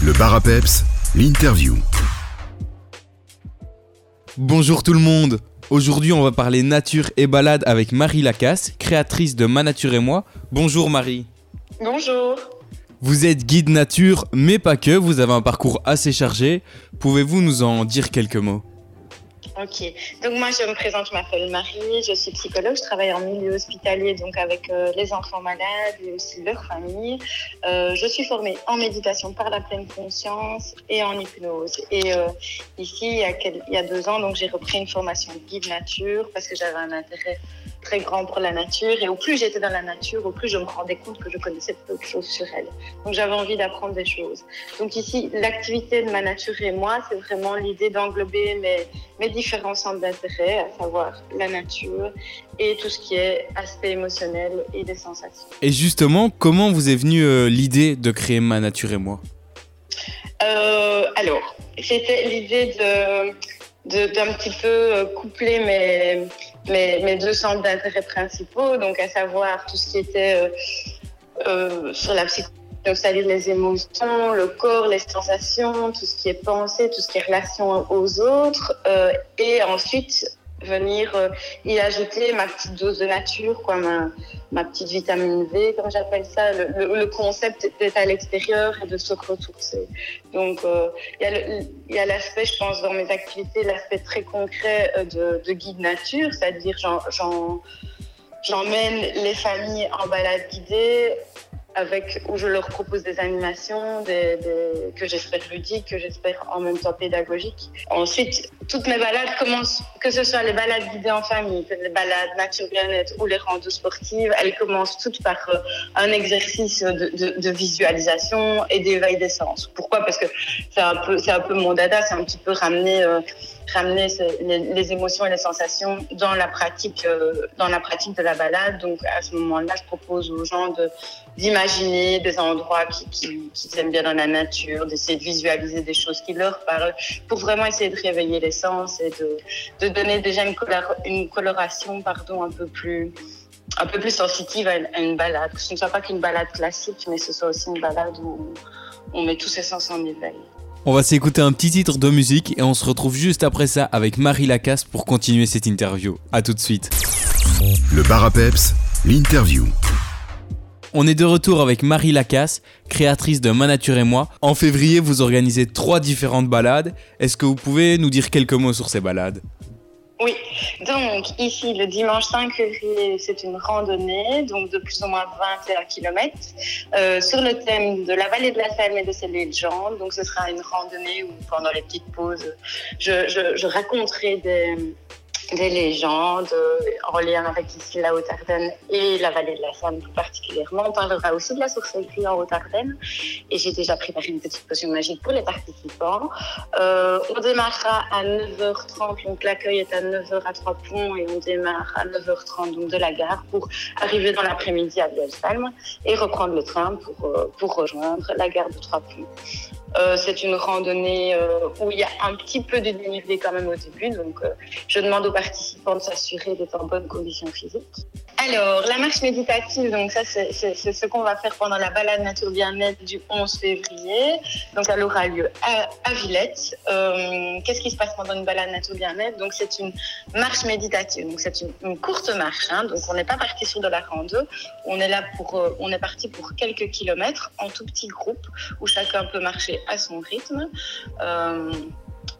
Le bar à peps, l'interview. Bonjour tout le monde Aujourd'hui on va parler nature et balade avec Marie Lacasse, créatrice de Ma Nature et moi. Bonjour Marie Bonjour. Vous êtes guide nature, mais pas que, vous avez un parcours assez chargé. Pouvez-vous nous en dire quelques mots? Ok, donc moi je me présente, je m'appelle Marie, je suis psychologue, je travaille en milieu hospitalier, donc avec euh, les enfants malades et aussi leurs familles. Euh, je suis formée en méditation par la pleine conscience et en hypnose. Et euh, ici, il y, a deux ans, donc j'ai repris une formation guide nature parce que j'avais un intérêt très grand pour la nature. Et au plus j'étais dans la nature, au plus je me rendais compte que je connaissais peu de choses sur elle. Donc j'avais envie d'apprendre des choses. Donc ici, l'activité de ma nature et moi, c'est vraiment l'idée d'englober mes, mes différents centres d'intérêt, à savoir la nature et tout ce qui est aspect émotionnel et des sensations. Et justement, comment vous est venue euh, l'idée de créer Ma Nature et moi? Euh, Alors, c'était l'idée de d'un petit peu euh, coupler mes, mes, deux centres d'intérêt principaux, donc à savoir tout ce qui était euh, euh, sur la psychologie, c'est-à-dire les émotions, le corps, les sensations, tout ce qui est pensée, tout ce qui est relation aux autres, euh, et ensuite venir euh, y ajouter ma petite dose de nature, quoi, ma, ma petite vitamine V, comme j'appelle ça, le, le, concept d'être à l'extérieur et de se ressourcer. Donc, euh, il y a l'aspect, je pense, dans mes activités, l'aspect très concret euh, de, de guide nature, c'est-à-dire j'emmène les familles en balade guidée avec, où je leur propose des animations que j'espère ludiques, que j'espère en même temps pédagogiques. Ensuite, toutes mes balades commencent, que ce soit les balades guidées en famille, les balades nature bien-être ou les randos sportives, elles commencent toutes par euh, un exercice de, de, visualisation et d'éveil des sens. Pourquoi? Parce que c'est un peu, un peu mon dada, c'est un petit peu ramener euh, ramener les, émotions et les sensations dans la pratique, euh, dans la pratique de la balade. Donc à ce moment-là, je propose aux gens d'imaginer des endroits qu'ils qui, qui aiment bien dans la nature, d'essayer de visualiser des choses qui leur parlent, pour vraiment essayer de réveiller les sens et de, de donner déjà une, color, une coloration, pardon, un peu plus un peu plus sensitive à une, à une balade. Que ce ne soit pas qu'une balade classique, mais ce soit aussi une balade où on met tous ses sens en éveil. On va s'écouter un petit titre de musique et on se retrouve juste après ça avec Marie Lacasse pour continuer cette interview. A tout de suite. Le bar à peps, l'interview. On est de retour avec Marie Lacasse, créatrice de Ma Nature et moi. En février, vous organisez trois différentes balades. Est-ce que vous pouvez nous dire quelques mots sur ces balades? Oui, donc ici le dimanche 5 février, c'est une randonnée, donc de plus ou moins 21 km, euh, sur le thème de la vallée de la Seine et de ses légendes. Donc ce sera une randonnée où pendant les petites pauses, je, raconterai des, des légendes euh, en lien avec ici la Haute-Ardenne et la vallée de la plus particulièrement. On parlera aussi de la sorcellerie en Haute-Ardenne et j'ai déjà préparé une petite potion magique pour les participants. Euh, on démarrera à 9h30, donc l'accueil est à 9h à Trois-Ponts et on démarre à 9h30 donc de la gare pour arriver dans l'après-midi à Vielsalm et reprendre le train pour, euh, pour rejoindre la gare de Trois-Ponts. Euh, c'est une randonnée euh, où il y a un petit peu de dénivelé quand même au début, donc euh, je demande aux participants de s'assurer d'être en bonne condition physique. Alors, la marche méditative, donc ça, c'est ce qu'on va faire pendant la balade nature bien-être du 11 février. Donc, elle aura lieu à, Villette. Euh, Qu'est-ce qui se passe pendant une balade nature bien-être? Donc, c'est une marche méditative. Donc, c'est une, une, courte marche. Hein. Donc, on n'est pas parti sur de la rando. On est là pour, euh, on est parti pour quelques kilomètres en tout petit groupe où chacun peut marcher à son rythme. Euh,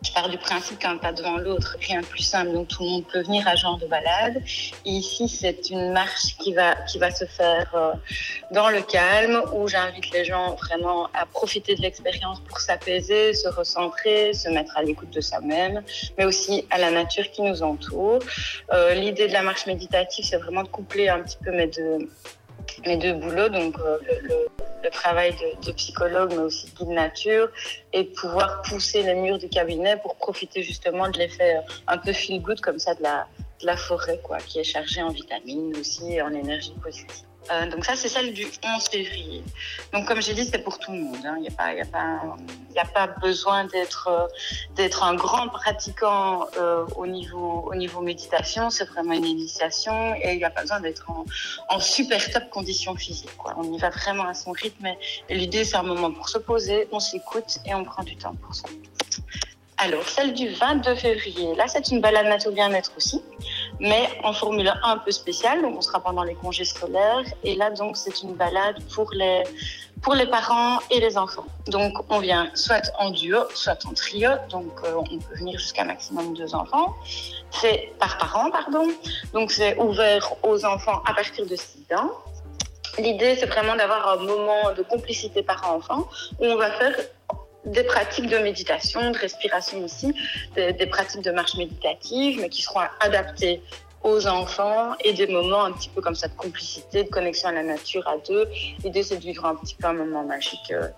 je pars du principe qu'un pas devant l'autre, rien de plus simple, donc tout le monde peut venir à genre de balade. Ici, c'est une marche qui va, qui va se faire euh, dans le calme, où j'invite les gens vraiment à profiter de l'expérience pour s'apaiser, se recentrer, se mettre à l'écoute de soi-même, mais aussi à la nature qui nous entoure. Euh, L'idée de la marche méditative, c'est vraiment de coupler un petit peu mes deux, mes deux boulots, donc euh, le, travail de, psychologue, mais aussi de guide nature, et pouvoir pousser les murs du cabinet pour profiter justement de l'effet un peu feel good comme ça de la, de la forêt, quoi, qui est chargée en vitamines aussi et en énergie positive. Euh, donc ça, c'est celle du 11 février. Donc comme j'ai dit, c'est pour tout le monde. hein. Il n'y a, pas- a, a pas besoin d'être euh, un grand pratiquant euh, au, niveau, au niveau méditation. C'est vraiment une initiation et il n'y a pas besoin d'être en, super top condition physique. On y va vraiment à son rythme. Et, l'idée, c'est un moment pour se poser, on s'écoute et on prend du temps pour ça. Alors, celle du 22 février, là, c'est une balade nature bien-être aussi, mais en formule un peu spéciale. Donc, on sera pendant les congés scolaires. Et là, donc, c'est une balade pour les, pour les parents et les enfants. Donc, on vient soit en duo, soit en trio. Donc, euh, on peut venir jusqu'à un maximum de deux enfants. C'est par parent, pardon. Donc, c'est ouvert aux enfants à partir de 6 ans. L'idée, c'est vraiment d'avoir un moment de complicité parent-enfant où on va faire des pratiques de méditation, de respiration aussi, des, des pratiques de marche méditative, mais qui seront adaptées aux enfants et des moments un petit peu comme ça de complicité, de connexion à la nature à deux. L'idée, c'est de vivre un petit peu un moment magique euh,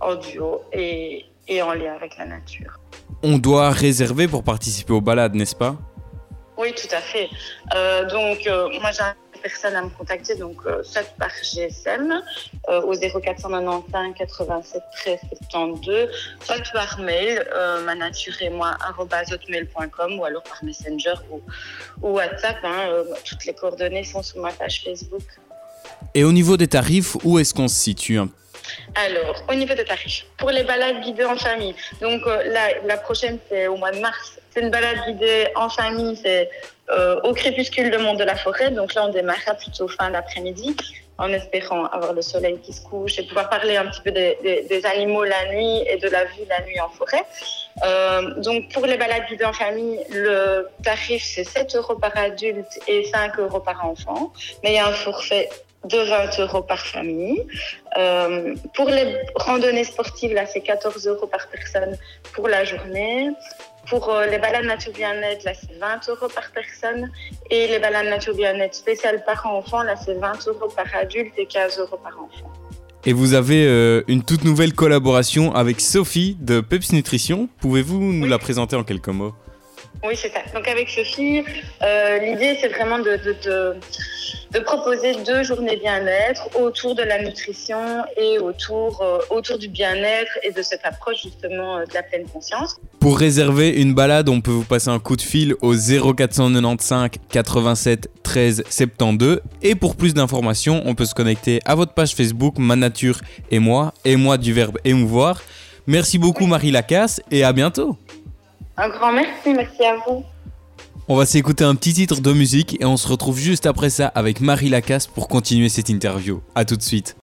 en duo et, et en lien avec la nature. On doit réserver pour participer aux balades, n'est-ce pas? Oui, tout à fait. Euh, donc, euh, moi, les personnes à me contacter, donc, euh, soit par GSM euh, au 0495 87 13 72, soit par mail, euh, moi, ou alors par Messenger ou, WhatsApp. hein, euh, toutes les coordonnées sont sur ma page Facebook. Et au niveau des tarifs, où est-ce qu'on se situe Alors, au niveau des tarifs, pour les balades guidées en famille, donc euh, là, la prochaine, c'est au mois de mars. C'est une balade guidée en famille, c'est euh, au crépuscule de Monde de la Forêt. Donc là, on démarrera plutôt fin d'après-midi, en espérant avoir le soleil qui se couche et pouvoir parler un petit peu des, animaux la nuit et de la vue la nuit en forêt. Euh, donc pour les balades guidées en famille, le tarif, c'est 7 euros par adulte et 5 euros par enfant. Mais il y a un forfait de 20 euros par famille. Euh, pour les randonnées sportives, là, c'est 14 euros par personne pour la journée. Pour euh, les balades nature bien-être, là, c'est 20 euros par personne. Et les balades nature bien-être spéciales par enfant, là, c'est 20 euros par adulte et 15 euros par enfant. Et vous avez euh, une toute nouvelle collaboration avec Sophie de Peps Nutrition. Pouvez-vous nous Oui. la présenter en quelques mots? Oui, c'est ça. Donc avec Sophie, l'idée c'est vraiment de, de, de, de proposer deux journées bien-être autour de la nutrition et autour, euh, autour du bien-être et de cette approche justement euh, de la pleine conscience. Pour réserver une balade, on peut vous passer un coup de fil au 0495 87 13 72. Et pour plus d'informations, on peut se connecter à votre page Facebook Ma Nature et moi, et moi du verbe émouvoir. Merci beaucoup Marie Lacasse et à bientôt. Un grand merci, merci à vous. On va s'écouter un petit titre de musique et on se retrouve juste après ça avec Marie Lacasse pour continuer cette interview. A tout de suite.